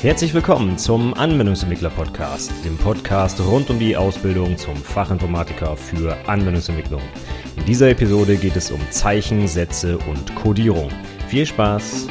Herzlich willkommen zum Anwendungsentwickler Podcast, dem Podcast rund um die Ausbildung zum Fachinformatiker für Anwendungsentwicklung. In dieser Episode geht es um Zeichen, Sätze und Codierung. Viel Spaß!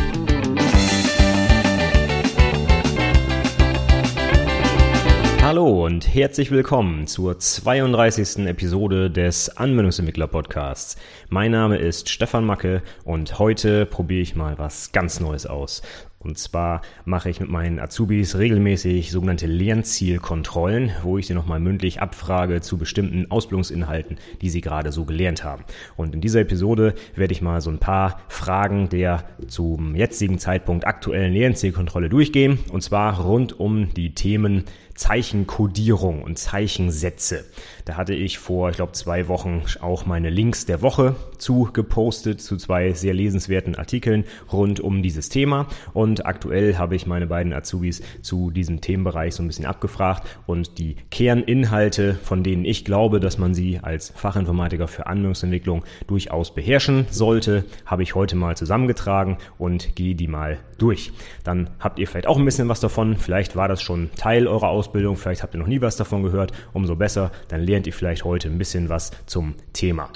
Hallo und herzlich willkommen zur 32. Episode des Anwendungsentwickler Podcasts. Mein Name ist Stefan Macke und heute probiere ich mal was ganz Neues aus. Und zwar mache ich mit meinen Azubis regelmäßig sogenannte Lernzielkontrollen, wo ich sie nochmal mündlich abfrage zu bestimmten Ausbildungsinhalten, die sie gerade so gelernt haben. Und in dieser Episode werde ich mal so ein paar Fragen der zum jetzigen Zeitpunkt aktuellen Lernzielkontrolle durchgehen. Und zwar rund um die Themen Zeichenkodierung und Zeichensätze. Da hatte ich vor, ich glaube, zwei Wochen auch meine Links der Woche zu gepostet zu zwei sehr lesenswerten Artikeln rund um dieses Thema. Und aktuell habe ich meine beiden Azubis zu diesem Themenbereich so ein bisschen abgefragt und die Kerninhalte, von denen ich glaube, dass man sie als Fachinformatiker für Anwendungsentwicklung durchaus beherrschen sollte, habe ich heute mal zusammengetragen und gehe die mal durch. Dann habt ihr vielleicht auch ein bisschen was davon. Vielleicht war das schon Teil eurer Ausbildung, vielleicht habt ihr noch nie was davon gehört. Umso besser, dann lernt ihr vielleicht heute ein bisschen was zum Thema.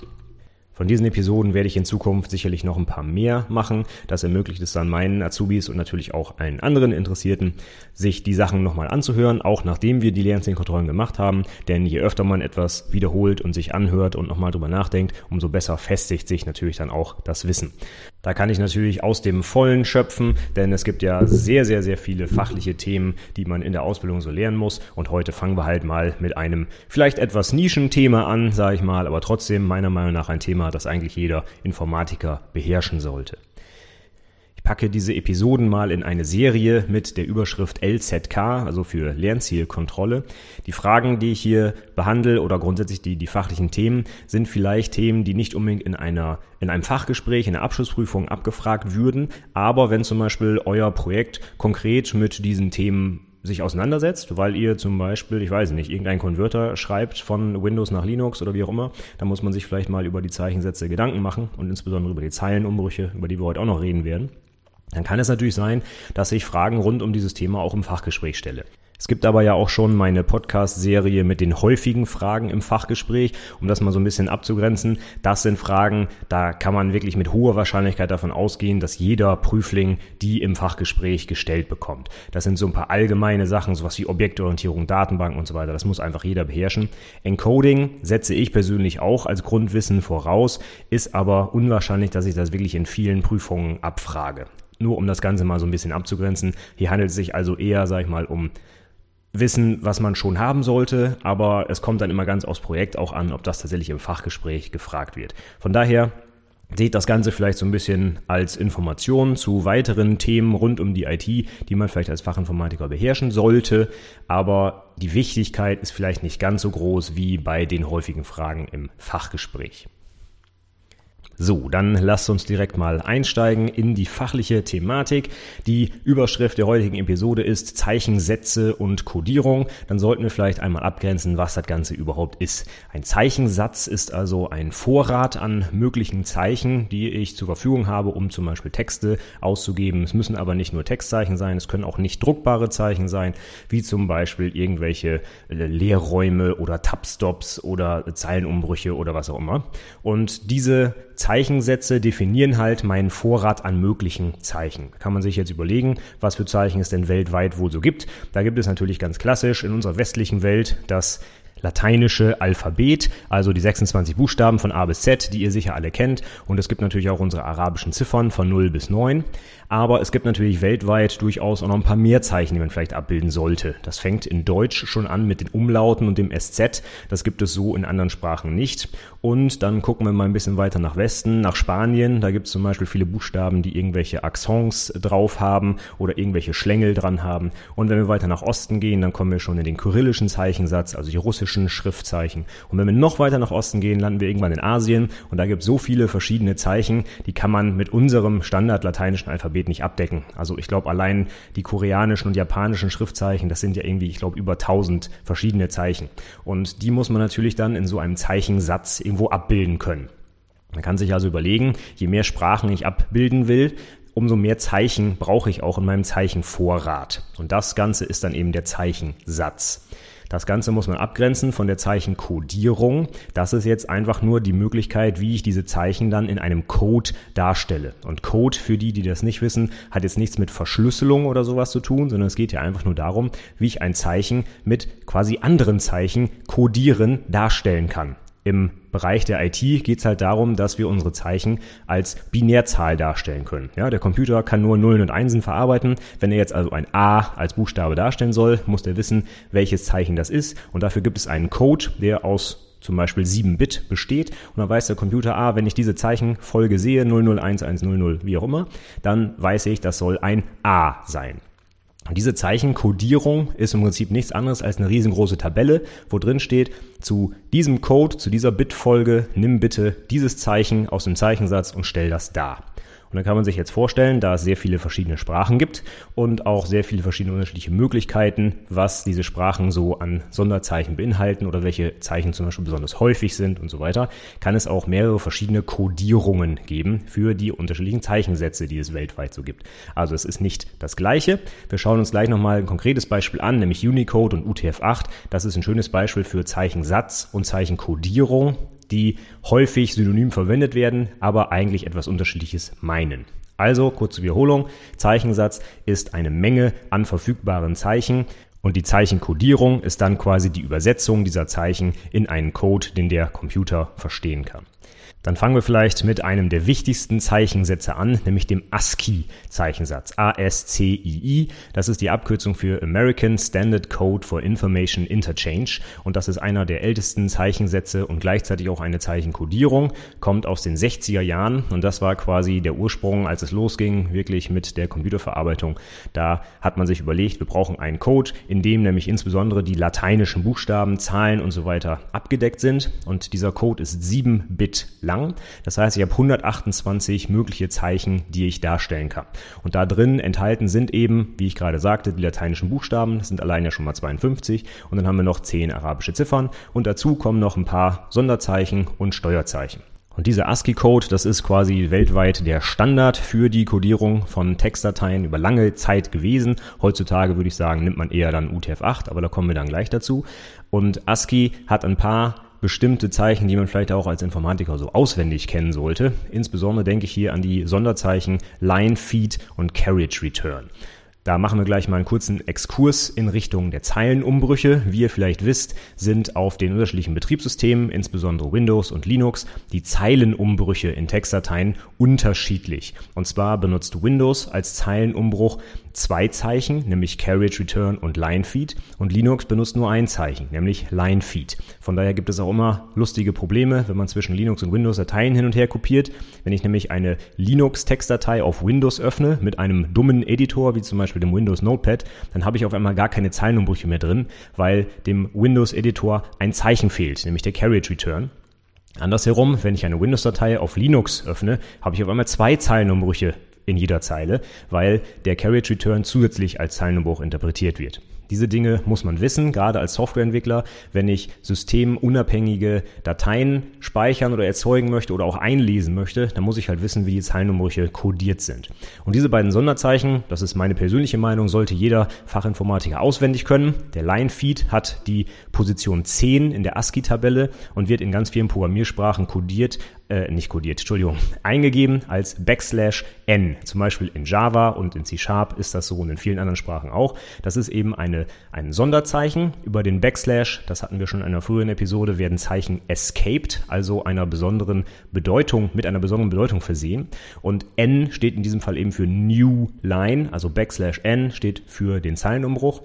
Von diesen Episoden werde ich in Zukunft sicherlich noch ein paar mehr machen. Das ermöglicht es dann meinen Azubis und natürlich auch allen anderen Interessierten, sich die Sachen nochmal anzuhören, auch nachdem wir die Lernzielkontrollen gemacht haben. Denn je öfter man etwas wiederholt und sich anhört und nochmal drüber nachdenkt, umso besser festigt sich natürlich dann auch das Wissen. Da kann ich natürlich aus dem Vollen schöpfen, denn es gibt ja sehr, sehr, sehr viele fachliche Themen, die man in der Ausbildung so lernen muss. Und heute fangen wir halt mal mit einem vielleicht etwas Nischenthema an, sage ich mal, aber trotzdem meiner Meinung nach ein Thema, das eigentlich jeder Informatiker beherrschen sollte. Ich packe diese Episoden mal in eine Serie mit der Überschrift LZK, also für Lernzielkontrolle. Die Fragen, die ich hier behandle oder grundsätzlich die, die fachlichen Themen, sind vielleicht Themen, die nicht unbedingt in einer, in einem Fachgespräch, in einer Abschlussprüfung abgefragt würden. Aber wenn zum Beispiel euer Projekt konkret mit diesen Themen sich auseinandersetzt, weil ihr zum Beispiel, ich weiß nicht, irgendein Konverter schreibt von Windows nach Linux oder wie auch immer, dann muss man sich vielleicht mal über die Zeichensätze Gedanken machen und insbesondere über die Zeilenumbrüche, über die wir heute auch noch reden werden dann kann es natürlich sein, dass ich Fragen rund um dieses Thema auch im Fachgespräch stelle. Es gibt aber ja auch schon meine Podcast-Serie mit den häufigen Fragen im Fachgespräch, um das mal so ein bisschen abzugrenzen. Das sind Fragen, da kann man wirklich mit hoher Wahrscheinlichkeit davon ausgehen, dass jeder Prüfling die im Fachgespräch gestellt bekommt. Das sind so ein paar allgemeine Sachen, sowas wie Objektorientierung, Datenbanken und so weiter. Das muss einfach jeder beherrschen. Encoding setze ich persönlich auch als Grundwissen voraus, ist aber unwahrscheinlich, dass ich das wirklich in vielen Prüfungen abfrage. Nur um das Ganze mal so ein bisschen abzugrenzen. Hier handelt es sich also eher, sag ich mal, um Wissen, was man schon haben sollte, aber es kommt dann immer ganz aufs Projekt auch an, ob das tatsächlich im Fachgespräch gefragt wird. Von daher Seht das Ganze vielleicht so ein bisschen als Information zu weiteren Themen rund um die IT, die man vielleicht als Fachinformatiker beherrschen sollte. Aber die Wichtigkeit ist vielleicht nicht ganz so groß wie bei den häufigen Fragen im Fachgespräch. So, dann lasst uns direkt mal einsteigen in die fachliche Thematik. Die Überschrift der heutigen Episode ist Zeichensätze und Codierung. Dann sollten wir vielleicht einmal abgrenzen, was das Ganze überhaupt ist. Ein Zeichensatz ist also ein Vorrat an möglichen Zeichen, die ich zur Verfügung habe, um zum Beispiel Texte auszugeben. Es müssen aber nicht nur Textzeichen sein, es können auch nicht druckbare Zeichen sein, wie zum Beispiel irgendwelche äh, Leerräume oder Tabstops oder Zeilenumbrüche oder was auch immer. Und diese Zeichensätze definieren halt meinen Vorrat an möglichen Zeichen. Kann man sich jetzt überlegen, was für Zeichen es denn weltweit wohl so gibt. Da gibt es natürlich ganz klassisch in unserer westlichen Welt das lateinische Alphabet, also die 26 Buchstaben von A bis Z, die ihr sicher alle kennt. Und es gibt natürlich auch unsere arabischen Ziffern von 0 bis 9. Aber es gibt natürlich weltweit durchaus auch noch ein paar mehr Zeichen, die man vielleicht abbilden sollte. Das fängt in Deutsch schon an mit den Umlauten und dem SZ. Das gibt es so in anderen Sprachen nicht. Und dann gucken wir mal ein bisschen weiter nach Westen, nach Spanien. Da gibt es zum Beispiel viele Buchstaben, die irgendwelche Accents drauf haben oder irgendwelche Schlängel dran haben. Und wenn wir weiter nach Osten gehen, dann kommen wir schon in den kyrillischen Zeichensatz, also die russischen Schriftzeichen. Und wenn wir noch weiter nach Osten gehen, landen wir irgendwann in Asien. Und da gibt es so viele verschiedene Zeichen, die kann man mit unserem standard-lateinischen Alphabet nicht abdecken. Also ich glaube, allein die koreanischen und japanischen Schriftzeichen, das sind ja irgendwie, ich glaube, über 1000 verschiedene Zeichen. Und die muss man natürlich dann in so einem Zeichensatz irgendwo abbilden können. Man kann sich also überlegen, je mehr Sprachen ich abbilden will, umso mehr Zeichen brauche ich auch in meinem Zeichenvorrat. Und das Ganze ist dann eben der Zeichensatz. Das Ganze muss man abgrenzen von der Zeichenkodierung. Das ist jetzt einfach nur die Möglichkeit, wie ich diese Zeichen dann in einem Code darstelle. Und Code, für die, die das nicht wissen, hat jetzt nichts mit Verschlüsselung oder sowas zu tun, sondern es geht ja einfach nur darum, wie ich ein Zeichen mit quasi anderen Zeichen kodieren darstellen kann. Im Bereich der IT geht es halt darum, dass wir unsere Zeichen als Binärzahl darstellen können. Ja, der Computer kann nur Nullen und Einsen verarbeiten. Wenn er jetzt also ein A als Buchstabe darstellen soll, muss er wissen, welches Zeichen das ist. Und dafür gibt es einen Code, der aus zum Beispiel 7 Bit besteht und dann weiß der Computer, ah, wenn ich diese Zeichenfolge sehe, 001100, wie auch immer, dann weiß ich, das soll ein A sein. Und diese Zeichenkodierung ist im Prinzip nichts anderes als eine riesengroße Tabelle, wo drin steht, zu diesem Code, zu dieser Bitfolge, nimm bitte dieses Zeichen aus dem Zeichensatz und stell das dar. Und dann kann man sich jetzt vorstellen, da es sehr viele verschiedene Sprachen gibt und auch sehr viele verschiedene unterschiedliche Möglichkeiten, was diese Sprachen so an Sonderzeichen beinhalten oder welche Zeichen zum Beispiel besonders häufig sind und so weiter, kann es auch mehrere verschiedene Codierungen geben für die unterschiedlichen Zeichensätze, die es weltweit so gibt. Also es ist nicht das Gleiche. Wir schauen uns gleich nochmal ein konkretes Beispiel an, nämlich Unicode und UTF-8. Das ist ein schönes Beispiel für Zeichensatz und Zeichenkodierung die häufig synonym verwendet werden, aber eigentlich etwas Unterschiedliches meinen. Also, kurze Wiederholung, Zeichensatz ist eine Menge an verfügbaren Zeichen und die Zeichenkodierung ist dann quasi die Übersetzung dieser Zeichen in einen Code, den der Computer verstehen kann. Dann fangen wir vielleicht mit einem der wichtigsten Zeichensätze an, nämlich dem ASCII-Zeichensatz. A-S-C-I-I. Das ist die Abkürzung für American Standard Code for Information Interchange. Und das ist einer der ältesten Zeichensätze und gleichzeitig auch eine Zeichenkodierung. Kommt aus den 60er Jahren und das war quasi der Ursprung, als es losging, wirklich mit der Computerverarbeitung. Da hat man sich überlegt, wir brauchen einen Code, in dem nämlich insbesondere die lateinischen Buchstaben, Zahlen und so weiter abgedeckt sind. Und dieser Code ist 7 Bit lang lang. Das heißt, ich habe 128 mögliche Zeichen, die ich darstellen kann. Und da drin enthalten sind eben, wie ich gerade sagte, die lateinischen Buchstaben. Das sind allein ja schon mal 52. Und dann haben wir noch 10 arabische Ziffern. Und dazu kommen noch ein paar Sonderzeichen und Steuerzeichen. Und dieser ASCII-Code, das ist quasi weltweit der Standard für die Codierung von Textdateien über lange Zeit gewesen. Heutzutage würde ich sagen, nimmt man eher dann UTF-8, aber da kommen wir dann gleich dazu. Und ASCII hat ein paar bestimmte Zeichen, die man vielleicht auch als Informatiker so auswendig kennen sollte. Insbesondere denke ich hier an die Sonderzeichen Line Feed und Carriage Return. Da machen wir gleich mal einen kurzen Exkurs in Richtung der Zeilenumbrüche. Wie ihr vielleicht wisst, sind auf den unterschiedlichen Betriebssystemen, insbesondere Windows und Linux, die Zeilenumbrüche in Textdateien unterschiedlich. Und zwar benutzt Windows als Zeilenumbruch zwei Zeichen, nämlich Carriage Return und Line Feed. Und Linux benutzt nur ein Zeichen, nämlich Line Feed. Von daher gibt es auch immer lustige Probleme, wenn man zwischen Linux und Windows Dateien hin und her kopiert. Wenn ich nämlich eine Linux-Textdatei auf Windows öffne mit einem dummen Editor, wie zum Beispiel dem Windows Notepad, dann habe ich auf einmal gar keine Zeilenumbrüche mehr drin, weil dem Windows-Editor ein Zeichen fehlt, nämlich der Carriage Return. Andersherum, wenn ich eine Windows-Datei auf Linux öffne, habe ich auf einmal zwei Zeilenumbrüche in jeder Zeile, weil der Carriage Return zusätzlich als Zeilenumbruch interpretiert wird. Diese Dinge muss man wissen, gerade als Softwareentwickler, wenn ich systemunabhängige Dateien speichern oder erzeugen möchte oder auch einlesen möchte, dann muss ich halt wissen, wie die Zeilenumbrüche kodiert sind. Und diese beiden Sonderzeichen, das ist meine persönliche Meinung, sollte jeder Fachinformatiker auswendig können. Der Line-Feed hat die Position 10 in der ASCII-Tabelle und wird in ganz vielen Programmiersprachen kodiert äh, nicht kodiert, Entschuldigung, eingegeben als Backslash n. Zum Beispiel in Java und in C Sharp ist das so und in vielen anderen Sprachen auch. Das ist eben eine, ein Sonderzeichen. Über den Backslash, das hatten wir schon in einer früheren Episode, werden Zeichen escaped, also einer besonderen Bedeutung, mit einer besonderen Bedeutung versehen. Und n steht in diesem Fall eben für New Line, also Backslash n steht für den Zeilenumbruch.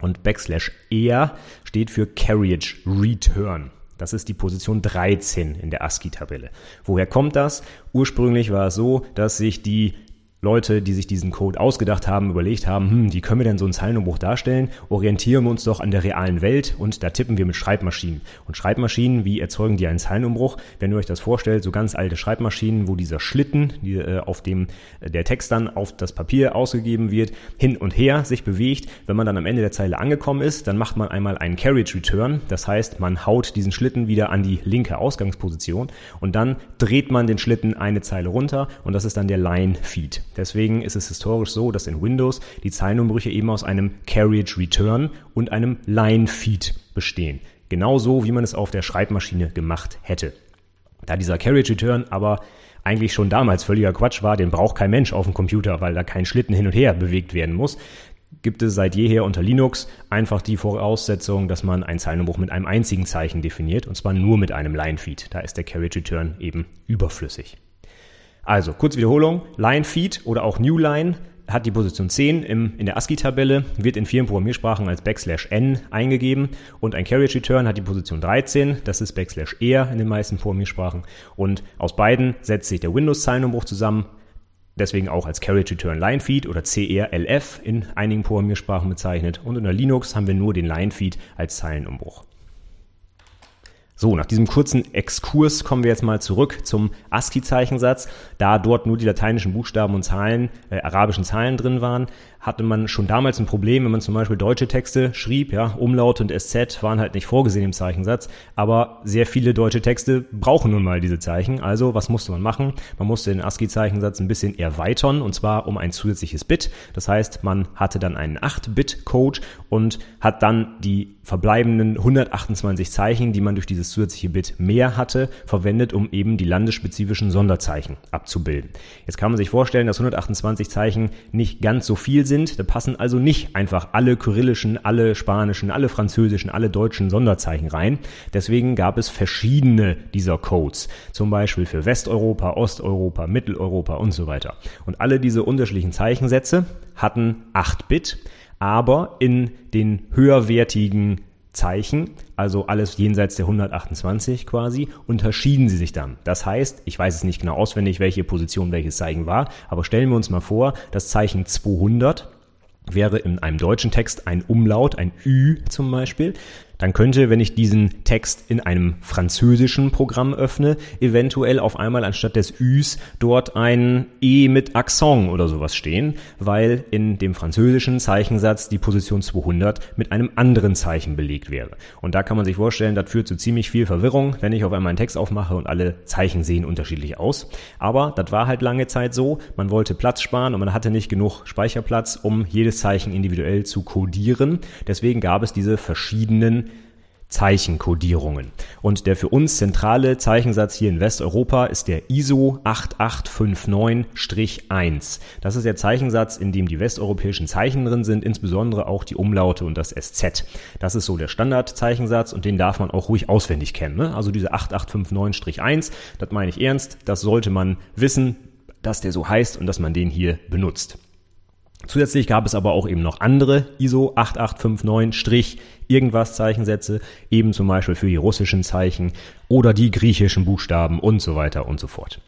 Und Backslash R steht für Carriage Return. Das ist die Position 13 in der ASCII-Tabelle. Woher kommt das? Ursprünglich war es so, dass sich die Leute, die sich diesen Code ausgedacht haben, überlegt haben, hm, wie können wir denn so einen Zeilenumbruch darstellen? Orientieren wir uns doch an der realen Welt und da tippen wir mit Schreibmaschinen. Und Schreibmaschinen, wie erzeugen die einen Zeilenumbruch? Wenn ihr euch das vorstellt, so ganz alte Schreibmaschinen, wo dieser Schlitten, die, äh, auf dem äh, der Text dann auf das Papier ausgegeben wird, hin und her sich bewegt. Wenn man dann am Ende der Zeile angekommen ist, dann macht man einmal einen Carriage Return. Das heißt, man haut diesen Schlitten wieder an die linke Ausgangsposition und dann dreht man den Schlitten eine Zeile runter und das ist dann der Line Feed. Deswegen ist es historisch so, dass in Windows die Zeilenumbrüche eben aus einem Carriage Return und einem Line Feed bestehen. Genauso wie man es auf der Schreibmaschine gemacht hätte. Da dieser Carriage Return aber eigentlich schon damals völliger Quatsch war, den braucht kein Mensch auf dem Computer, weil da kein Schlitten hin und her bewegt werden muss, gibt es seit jeher unter Linux einfach die Voraussetzung, dass man einen Zeilenumbruch mit einem einzigen Zeichen definiert, und zwar nur mit einem Line-Feed. Da ist der Carriage Return eben überflüssig. Also, kurz Wiederholung, Line-Feed oder auch New Line hat die Position 10 im, in der ASCII-Tabelle, wird in vielen Programmiersprachen als Backslash n eingegeben und ein Carriage Return hat die Position 13, das ist Backslash r in den meisten Programmiersprachen und aus beiden setzt sich der Windows-Zeilenumbruch zusammen, deswegen auch als Carriage Return Line Feed oder CRLF in einigen Programmiersprachen bezeichnet und unter Linux haben wir nur den Line Feed als Zeilenumbruch. So, nach diesem kurzen Exkurs kommen wir jetzt mal zurück zum ASCII-Zeichensatz. Da dort nur die lateinischen Buchstaben und Zahlen, äh, arabischen Zahlen drin waren, hatte man schon damals ein Problem, wenn man zum Beispiel deutsche Texte schrieb, ja, Umlaut und SZ waren halt nicht vorgesehen im Zeichensatz, aber sehr viele deutsche Texte brauchen nun mal diese Zeichen. Also, was musste man machen? Man musste den ASCII-Zeichensatz ein bisschen erweitern und zwar um ein zusätzliches Bit. Das heißt, man hatte dann einen 8-Bit-Code und hat dann die verbleibenden 128 Zeichen, die man durch dieses zusätzliche Bit mehr hatte, verwendet, um eben die landesspezifischen Sonderzeichen abzubilden. Jetzt kann man sich vorstellen, dass 128 Zeichen nicht ganz so viel sind sind. Da passen also nicht einfach alle kyrillischen, alle spanischen, alle französischen, alle deutschen Sonderzeichen rein. Deswegen gab es verschiedene dieser Codes. Zum Beispiel für Westeuropa, Osteuropa, Mitteleuropa und so weiter. Und alle diese unterschiedlichen Zeichensätze hatten 8 Bit, aber in den höherwertigen Zeichen, also alles jenseits der 128 quasi, unterschieden sie sich dann. Das heißt, ich weiß es nicht genau auswendig, welche Position welches Zeichen war, aber stellen wir uns mal vor, das Zeichen 200 wäre in einem deutschen Text ein Umlaut, ein Ü zum Beispiel dann könnte, wenn ich diesen Text in einem französischen Programm öffne, eventuell auf einmal anstatt des Üs dort ein E mit Accent oder sowas stehen, weil in dem französischen Zeichensatz die Position 200 mit einem anderen Zeichen belegt wäre. Und da kann man sich vorstellen, das führt zu ziemlich viel Verwirrung, wenn ich auf einmal einen Text aufmache und alle Zeichen sehen unterschiedlich aus. Aber das war halt lange Zeit so. Man wollte Platz sparen und man hatte nicht genug Speicherplatz, um jedes Zeichen individuell zu codieren. Deswegen gab es diese verschiedenen Zeichenkodierungen. Und der für uns zentrale Zeichensatz hier in Westeuropa ist der ISO 8859-1. Das ist der Zeichensatz, in dem die westeuropäischen Zeichen drin sind, insbesondere auch die Umlaute und das SZ. Das ist so der Standardzeichensatz und den darf man auch ruhig auswendig kennen. Ne? Also diese 8859-1, das meine ich ernst, das sollte man wissen, dass der so heißt und dass man den hier benutzt. Zusätzlich gab es aber auch eben noch andere ISO 8859- irgendwas Zeichensätze, eben zum Beispiel für die russischen Zeichen oder die griechischen Buchstaben und so weiter und so fort.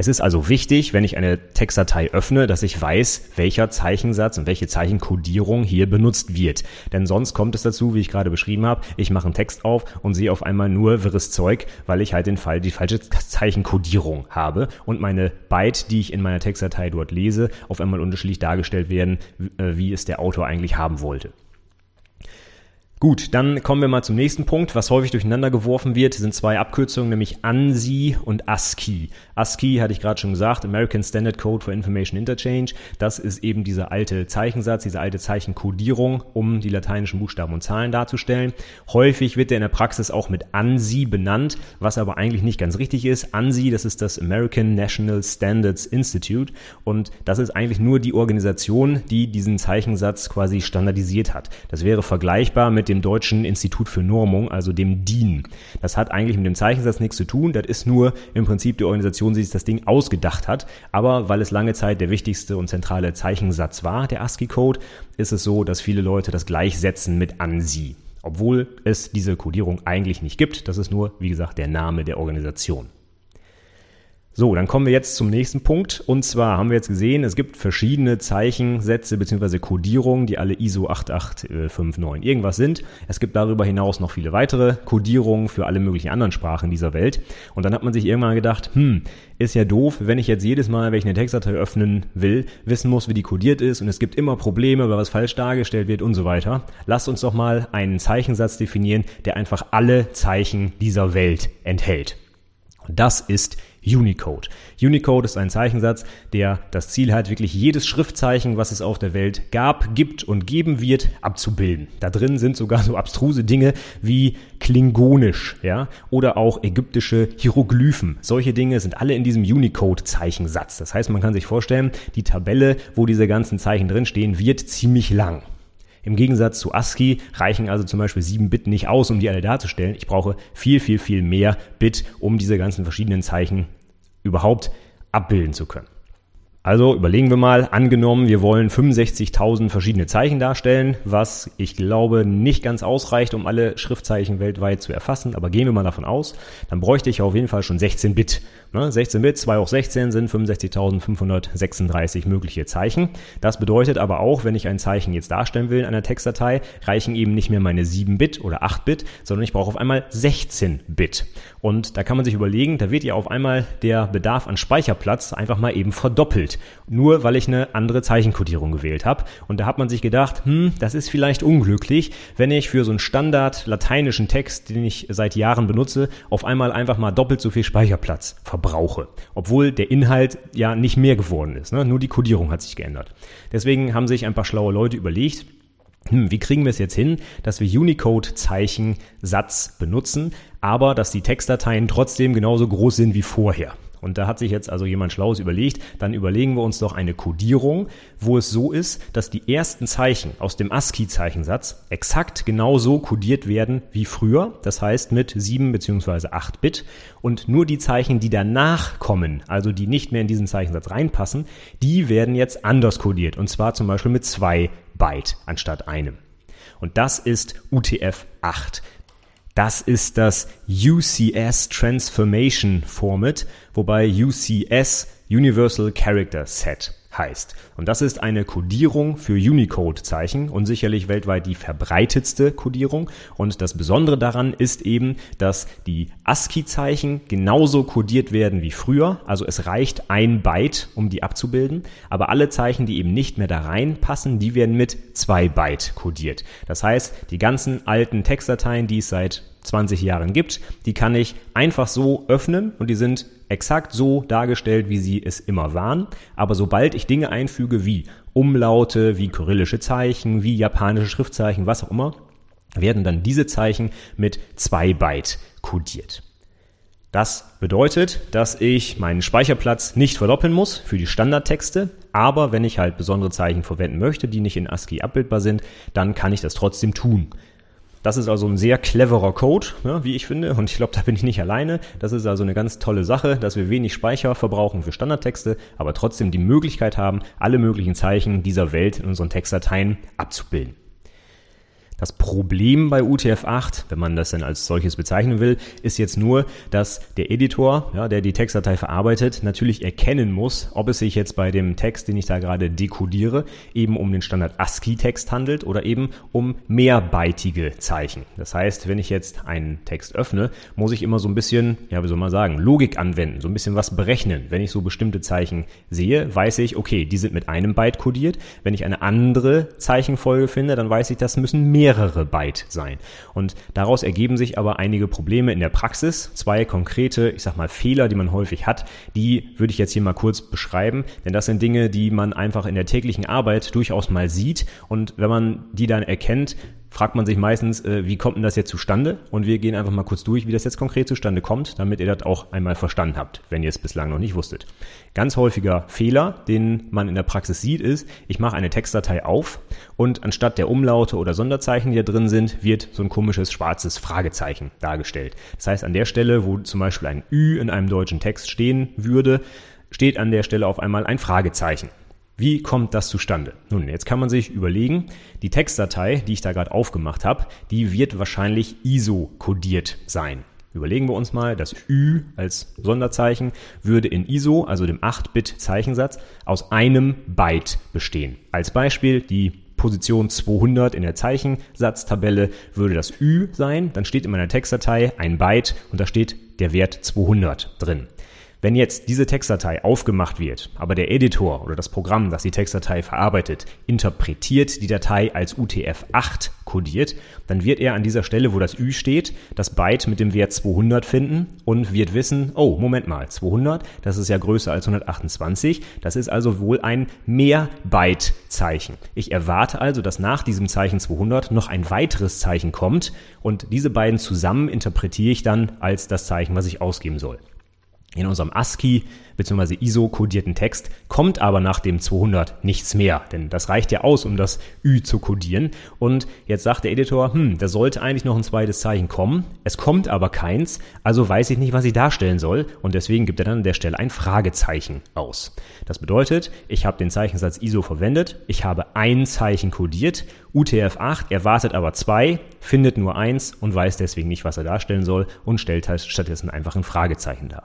Es ist also wichtig, wenn ich eine Textdatei öffne, dass ich weiß, welcher Zeichensatz und welche Zeichenkodierung hier benutzt wird. Denn sonst kommt es dazu, wie ich gerade beschrieben habe, ich mache einen Text auf und sehe auf einmal nur wirres Zeug, weil ich halt den Fall die falsche Zeichenkodierung habe und meine Byte, die ich in meiner Textdatei dort lese, auf einmal unterschiedlich dargestellt werden, wie es der Autor eigentlich haben wollte. Gut, dann kommen wir mal zum nächsten Punkt. Was häufig durcheinander geworfen wird, sind zwei Abkürzungen, nämlich ANSI und ASCII. ASCII hatte ich gerade schon gesagt, American Standard Code for Information Interchange. Das ist eben dieser alte Zeichensatz, diese alte Zeichenkodierung, um die lateinischen Buchstaben und Zahlen darzustellen. Häufig wird der in der Praxis auch mit ANSI benannt, was aber eigentlich nicht ganz richtig ist. ANSI, das ist das American National Standards Institute und das ist eigentlich nur die Organisation, die diesen Zeichensatz quasi standardisiert hat. Das wäre vergleichbar mit dem Deutschen Institut für Normung, also dem DIN. Das hat eigentlich mit dem Zeichensatz nichts zu tun. Das ist nur im Prinzip die Organisation, die sich das Ding ausgedacht hat. Aber weil es lange Zeit der wichtigste und zentrale Zeichensatz war, der ASCII-Code, ist es so, dass viele Leute das gleichsetzen mit ANSI. Obwohl es diese Codierung eigentlich nicht gibt. Das ist nur, wie gesagt, der Name der Organisation. So, dann kommen wir jetzt zum nächsten Punkt. Und zwar haben wir jetzt gesehen, es gibt verschiedene Zeichensätze bzw. Codierungen, die alle ISO 8859 irgendwas sind. Es gibt darüber hinaus noch viele weitere Codierungen für alle möglichen anderen Sprachen dieser Welt. Und dann hat man sich irgendwann gedacht, hm, ist ja doof, wenn ich jetzt jedes Mal, wenn ich eine Textdatei öffnen will, wissen muss, wie die codiert ist und es gibt immer Probleme, weil was falsch dargestellt wird und so weiter. Lasst uns doch mal einen Zeichensatz definieren, der einfach alle Zeichen dieser Welt enthält. Das ist Unicode. Unicode ist ein Zeichensatz, der das Ziel hat, wirklich jedes Schriftzeichen, was es auf der Welt gab, gibt und geben wird, abzubilden. Da drin sind sogar so abstruse Dinge wie Klingonisch, ja, oder auch ägyptische Hieroglyphen. Solche Dinge sind alle in diesem Unicode-Zeichensatz. Das heißt, man kann sich vorstellen, die Tabelle, wo diese ganzen Zeichen drinstehen, wird ziemlich lang. Im Gegensatz zu ASCII reichen also zum Beispiel 7 Bit nicht aus, um die alle darzustellen. Ich brauche viel, viel, viel mehr Bit, um diese ganzen verschiedenen Zeichen überhaupt abbilden zu können. Also überlegen wir mal, angenommen, wir wollen 65.000 verschiedene Zeichen darstellen, was ich glaube nicht ganz ausreicht, um alle Schriftzeichen weltweit zu erfassen, aber gehen wir mal davon aus, dann bräuchte ich auf jeden Fall schon 16 Bit. 16 Bit, 2 hoch 16 sind 65.536 mögliche Zeichen. Das bedeutet aber auch, wenn ich ein Zeichen jetzt darstellen will in einer Textdatei, reichen eben nicht mehr meine 7 Bit oder 8 Bit, sondern ich brauche auf einmal 16 Bit. Und da kann man sich überlegen, da wird ja auf einmal der Bedarf an Speicherplatz einfach mal eben verdoppelt. Nur weil ich eine andere Zeichenkodierung gewählt habe. Und da hat man sich gedacht, hm, das ist vielleicht unglücklich, wenn ich für so einen Standard lateinischen Text, den ich seit Jahren benutze, auf einmal einfach mal doppelt so viel Speicherplatz verbrauche. Obwohl der Inhalt ja nicht mehr geworden ist. Ne? Nur die Kodierung hat sich geändert. Deswegen haben sich ein paar schlaue Leute überlegt, hm, wie kriegen wir es jetzt hin, dass wir Unicode-Zeichensatz benutzen, aber dass die Textdateien trotzdem genauso groß sind wie vorher? Und da hat sich jetzt also jemand Schlaues überlegt, dann überlegen wir uns doch eine Codierung, wo es so ist, dass die ersten Zeichen aus dem ASCII-Zeichensatz exakt genauso codiert werden wie früher, das heißt mit 7 bzw. 8 Bit und nur die Zeichen, die danach kommen, also die nicht mehr in diesen Zeichensatz reinpassen, die werden jetzt anders codiert und zwar zum Beispiel mit 2 Byte anstatt einem. Und das ist UTF-8. Das ist das UCS Transformation Format, wobei UCS Universal Character Set heißt. Und das ist eine Codierung für Unicode-Zeichen und sicherlich weltweit die verbreitetste Codierung. Und das Besondere daran ist eben, dass die ASCII-Zeichen genauso codiert werden wie früher. Also es reicht ein Byte, um die abzubilden. Aber alle Zeichen, die eben nicht mehr da reinpassen, die werden mit zwei Byte codiert. Das heißt, die ganzen alten Textdateien, die es seit 20 Jahren gibt, die kann ich einfach so öffnen und die sind exakt so dargestellt, wie sie es immer waren. Aber sobald ich Dinge einfüge wie Umlaute, wie kyrillische Zeichen, wie japanische Schriftzeichen, was auch immer, werden dann diese Zeichen mit 2 Byte codiert. Das bedeutet, dass ich meinen Speicherplatz nicht verdoppeln muss für die Standardtexte, aber wenn ich halt besondere Zeichen verwenden möchte, die nicht in ASCII abbildbar sind, dann kann ich das trotzdem tun. Das ist also ein sehr cleverer Code, ne, wie ich finde. Und ich glaube, da bin ich nicht alleine. Das ist also eine ganz tolle Sache, dass wir wenig Speicher verbrauchen für Standardtexte, aber trotzdem die Möglichkeit haben, alle möglichen Zeichen dieser Welt in unseren Textdateien abzubilden. Das Problem bei UTF-8, wenn man das denn als solches bezeichnen will, ist jetzt nur, dass der Editor, ja, der die Textdatei verarbeitet, natürlich erkennen muss, ob es sich jetzt bei dem Text, den ich da gerade dekodiere, eben um den Standard ASCII-Text handelt oder eben um mehrbeitige Zeichen. Das heißt, wenn ich jetzt einen Text öffne, muss ich immer so ein bisschen, ja, wie soll man sagen, Logik anwenden, so ein bisschen was berechnen. Wenn ich so bestimmte Zeichen sehe, weiß ich, okay, die sind mit einem Byte kodiert. Wenn ich eine andere Zeichenfolge finde, dann weiß ich, das müssen mehr mehrere Byte sein. Und daraus ergeben sich aber einige Probleme in der Praxis. Zwei konkrete, ich sag mal, Fehler, die man häufig hat, die würde ich jetzt hier mal kurz beschreiben, denn das sind Dinge, die man einfach in der täglichen Arbeit durchaus mal sieht. Und wenn man die dann erkennt, fragt man sich meistens, äh, wie kommt denn das jetzt zustande? Und wir gehen einfach mal kurz durch, wie das jetzt konkret zustande kommt, damit ihr das auch einmal verstanden habt, wenn ihr es bislang noch nicht wusstet. Ganz häufiger Fehler, den man in der Praxis sieht, ist, ich mache eine Textdatei auf und anstatt der Umlaute oder Sonderzeichen, die da drin sind, wird so ein komisches schwarzes Fragezeichen dargestellt. Das heißt, an der Stelle, wo zum Beispiel ein Ü in einem deutschen Text stehen würde, steht an der Stelle auf einmal ein Fragezeichen. Wie kommt das zustande? Nun, jetzt kann man sich überlegen, die Textdatei, die ich da gerade aufgemacht habe, die wird wahrscheinlich ISO-kodiert sein. Überlegen wir uns mal, das Ü als Sonderzeichen würde in ISO, also dem 8-Bit-Zeichensatz, aus einem Byte bestehen. Als Beispiel die Position 200 in der Zeichensatztabelle würde das Ü sein, dann steht in meiner Textdatei ein Byte und da steht der Wert 200 drin. Wenn jetzt diese Textdatei aufgemacht wird, aber der Editor oder das Programm, das die Textdatei verarbeitet, interpretiert die Datei als UTF-8 kodiert, dann wird er an dieser Stelle, wo das Ü steht, das Byte mit dem Wert 200 finden und wird wissen, oh, Moment mal, 200, das ist ja größer als 128, das ist also wohl ein Mehrbyte-Zeichen. Ich erwarte also, dass nach diesem Zeichen 200 noch ein weiteres Zeichen kommt und diese beiden zusammen interpretiere ich dann als das Zeichen, was ich ausgeben soll. In unserem ASCII bzw. ISO-kodierten Text kommt aber nach dem 200 nichts mehr, denn das reicht ja aus, um das Ü zu kodieren. Und jetzt sagt der Editor, hm, da sollte eigentlich noch ein zweites Zeichen kommen. Es kommt aber keins, also weiß ich nicht, was ich darstellen soll. Und deswegen gibt er dann an der Stelle ein Fragezeichen aus. Das bedeutet, ich habe den Zeichensatz ISO verwendet, ich habe ein Zeichen kodiert, UTF-8 erwartet aber zwei, findet nur eins und weiß deswegen nicht, was er darstellen soll und stellt halt stattdessen einfach ein Fragezeichen dar.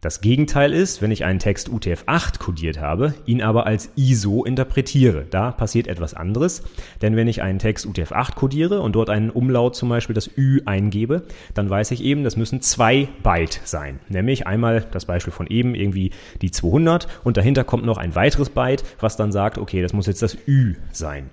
Das Gegenteil ist, wenn ich einen Text UTF-8 kodiert habe, ihn aber als ISO interpretiere. Da passiert etwas anderes, denn wenn ich einen Text UTF-8 kodiere und dort einen Umlaut zum Beispiel das Ü eingebe, dann weiß ich eben, das müssen zwei Byte sein. Nämlich einmal das Beispiel von eben irgendwie die 200 und dahinter kommt noch ein weiteres Byte, was dann sagt, okay, das muss jetzt das Ü sein.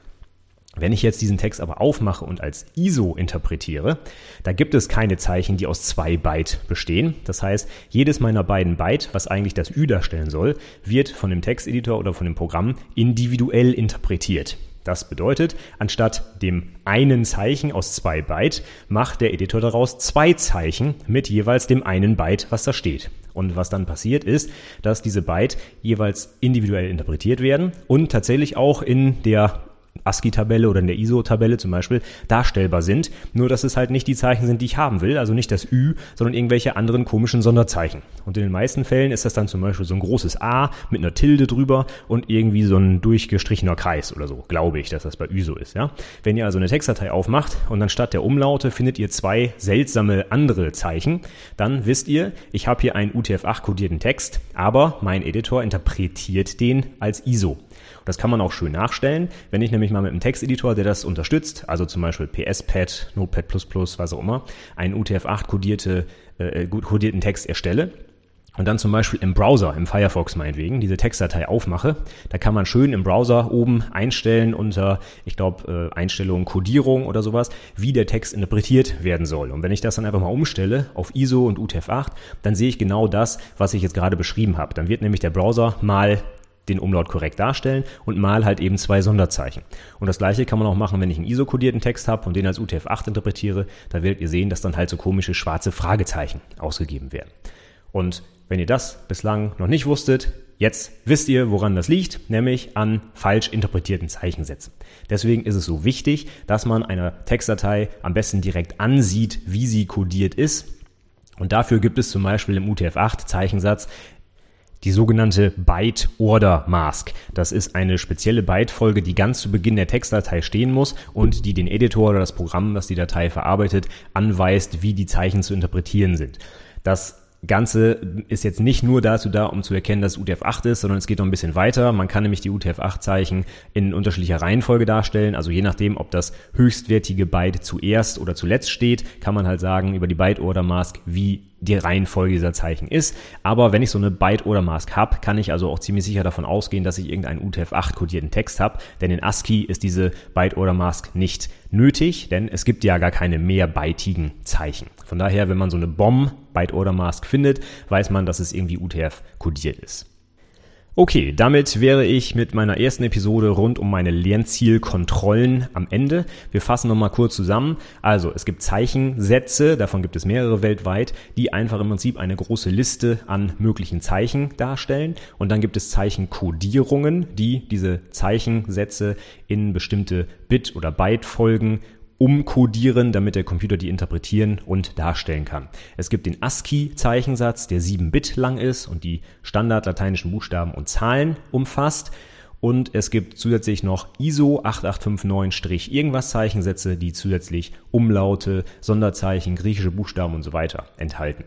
Wenn ich jetzt diesen Text aber aufmache und als ISO interpretiere, da gibt es keine Zeichen, die aus zwei Byte bestehen. Das heißt, jedes meiner beiden Byte, was eigentlich das Ü darstellen soll, wird von dem Texteditor oder von dem Programm individuell interpretiert. Das bedeutet, anstatt dem einen Zeichen aus zwei Byte, macht der Editor daraus zwei Zeichen mit jeweils dem einen Byte, was da steht. Und was dann passiert ist, dass diese Byte jeweils individuell interpretiert werden und tatsächlich auch in der ASCII-Tabelle oder in der ISO-Tabelle zum Beispiel darstellbar sind. Nur, dass es halt nicht die Zeichen sind, die ich haben will, also nicht das Ü, sondern irgendwelche anderen komischen Sonderzeichen. Und in den meisten Fällen ist das dann zum Beispiel so ein großes A mit einer Tilde drüber und irgendwie so ein durchgestrichener Kreis oder so, glaube ich, dass das bei Ü so ist, ja. Wenn ihr also eine Textdatei aufmacht und dann statt der Umlaute findet ihr zwei seltsame andere Zeichen, dann wisst ihr, ich habe hier einen UTF-8 kodierten Text, aber mein Editor interpretiert den als ISO. Das kann man auch schön nachstellen. Wenn ich nämlich mal mit einem Texteditor, der das unterstützt, also zum Beispiel PSPad, Notepad++, was auch immer, einen UTF-8 kodierte, äh, kodierten Text erstelle, und dann zum Beispiel im Browser, im Firefox meinetwegen, diese Textdatei aufmache, da kann man schön im Browser oben einstellen unter, ich glaube, äh, Einstellungen Codierung oder sowas, wie der Text interpretiert werden soll. Und wenn ich das dann einfach mal umstelle auf ISO und UTF-8, dann sehe ich genau das, was ich jetzt gerade beschrieben habe. Dann wird nämlich der Browser mal den Umlaut korrekt darstellen und mal halt eben zwei Sonderzeichen. Und das gleiche kann man auch machen, wenn ich einen ISO-kodierten Text habe und den als UTF-8 interpretiere. Da werdet ihr sehen, dass dann halt so komische schwarze Fragezeichen ausgegeben werden. Und wenn ihr das bislang noch nicht wusstet, jetzt wisst ihr, woran das liegt, nämlich an falsch interpretierten Zeichensätzen. Deswegen ist es so wichtig, dass man einer Textdatei am besten direkt ansieht, wie sie kodiert ist und dafür gibt es zum Beispiel im UTF-8 Zeichensatz die sogenannte Byte Order Mask. Das ist eine spezielle Bytefolge, die ganz zu Beginn der Textdatei stehen muss und die den Editor oder das Programm, das die Datei verarbeitet, anweist, wie die Zeichen zu interpretieren sind. Das Ganze ist jetzt nicht nur dazu da, um zu erkennen, dass UTF-8 ist, sondern es geht noch ein bisschen weiter. Man kann nämlich die UTF-8-Zeichen in unterschiedlicher Reihenfolge darstellen. Also je nachdem, ob das höchstwertige Byte zuerst oder zuletzt steht, kann man halt sagen über die Byte-Order-Mask, wie die Reihenfolge dieser Zeichen ist. Aber wenn ich so eine Byte-Order-Mask habe, kann ich also auch ziemlich sicher davon ausgehen, dass ich irgendeinen UTF-8-kodierten Text habe. Denn in ASCII ist diese Byte-Order-Mask nicht nötig, denn es gibt ja gar keine mehrbytigen Zeichen. Von daher, wenn man so eine BOM Byte-Order-Mask findet, weiß man, dass es irgendwie UTF kodiert ist. Okay, damit wäre ich mit meiner ersten Episode rund um meine Lernzielkontrollen am Ende. Wir fassen nochmal kurz zusammen. Also, es gibt Zeichensätze, davon gibt es mehrere weltweit, die einfach im Prinzip eine große Liste an möglichen Zeichen darstellen. Und dann gibt es Zeichenkodierungen, die diese Zeichensätze in bestimmte Bit- oder Byte-Folgen umkodieren, damit der Computer die interpretieren und darstellen kann. Es gibt den ASCII-Zeichensatz, der 7 Bit lang ist und die standardlateinischen Buchstaben und Zahlen umfasst. Und es gibt zusätzlich noch ISO 8859- irgendwas Zeichensätze, die zusätzlich Umlaute, Sonderzeichen, griechische Buchstaben und so weiter enthalten.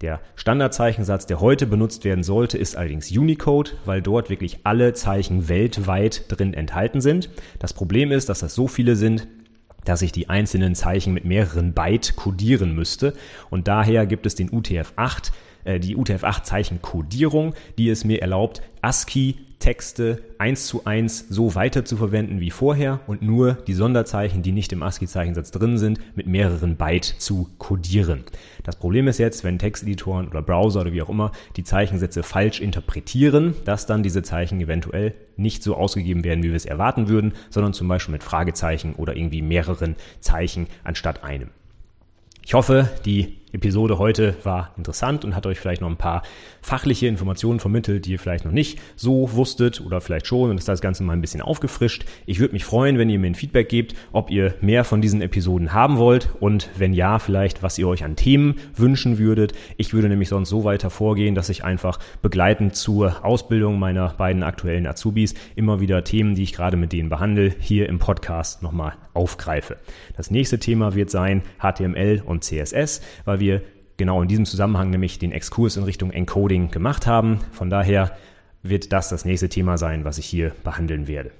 Der Standardzeichensatz, der heute benutzt werden sollte, ist allerdings Unicode, weil dort wirklich alle Zeichen weltweit drin enthalten sind. Das Problem ist, dass das so viele sind, dass ich die einzelnen Zeichen mit mehreren Byte codieren müsste. Und daher gibt es den UTF-8 äh, die UTF-8-Zeichenkodierung, die es mir erlaubt, ASCII Texte eins zu eins so weiter zu verwenden wie vorher und nur die Sonderzeichen, die nicht im ASCII-Zeichensatz drin sind, mit mehreren Byte zu kodieren. Das Problem ist jetzt, wenn Texteditoren oder Browser oder wie auch immer die Zeichensätze falsch interpretieren, dass dann diese Zeichen eventuell nicht so ausgegeben werden, wie wir es erwarten würden, sondern zum Beispiel mit Fragezeichen oder irgendwie mehreren Zeichen anstatt einem. Ich hoffe, die Episode heute war interessant und hat euch vielleicht noch ein paar fachliche Informationen vermittelt, die ihr vielleicht noch nicht so wusstet oder vielleicht schon und ist das Ganze mal ein bisschen aufgefrischt. Ich würde mich freuen, wenn ihr mir ein Feedback gebt, ob ihr mehr von diesen Episoden haben wollt und wenn ja, vielleicht, was ihr euch an Themen wünschen würdet. Ich würde nämlich sonst so weiter vorgehen, dass ich einfach begleitend zur Ausbildung meiner beiden aktuellen Azubis immer wieder Themen, die ich gerade mit denen behandle, hier im Podcast nochmal aufgreife. Das nächste Thema wird sein HTML und CSS, weil wir genau in diesem Zusammenhang nämlich den Exkurs in Richtung Encoding gemacht haben. Von daher wird das das nächste Thema sein, was ich hier behandeln werde.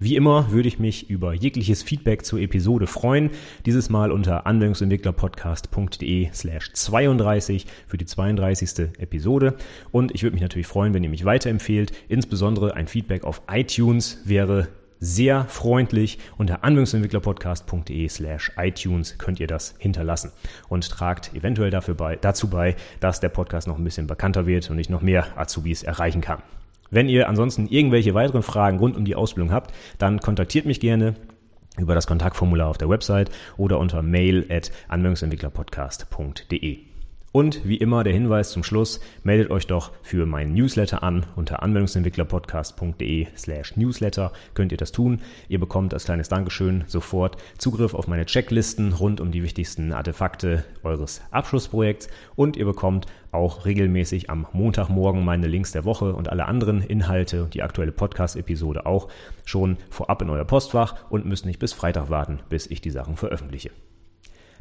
Wie immer würde ich mich über jegliches Feedback zur Episode freuen. Dieses Mal unter anwendungsentwicklerpodcast.de slash 32 für die 32. Episode. Und ich würde mich natürlich freuen, wenn ihr mich weiterempfehlt. Insbesondere ein Feedback auf iTunes wäre sehr freundlich. Unter anwendungsentwicklerpodcast.de slash iTunes könnt ihr das hinterlassen und tragt eventuell dafür bei, dazu bei, dass der Podcast noch ein bisschen bekannter wird und ich noch mehr Azubis erreichen kann. Wenn ihr ansonsten irgendwelche weiteren Fragen rund um die Ausbildung habt, dann kontaktiert mich gerne über das Kontaktformular auf der Website oder unter mail at anwendungsentwicklerpodcast.de. Und wie immer der Hinweis zum Schluss, meldet euch doch für meinen Newsletter an unter anwendungsentwicklerpodcast.de slash newsletter könnt ihr das tun. Ihr bekommt als kleines Dankeschön sofort Zugriff auf meine Checklisten rund um die wichtigsten Artefakte eures Abschlussprojekts und ihr bekommt auch regelmäßig am Montagmorgen meine Links der Woche und alle anderen Inhalte, die aktuelle Podcast-Episode auch schon vorab in euer Postfach und müsst nicht bis Freitag warten, bis ich die Sachen veröffentliche.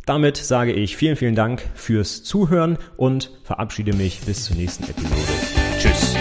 Damit sage ich vielen, vielen Dank fürs Zuhören und verabschiede mich bis zur nächsten Episode. Tschüss.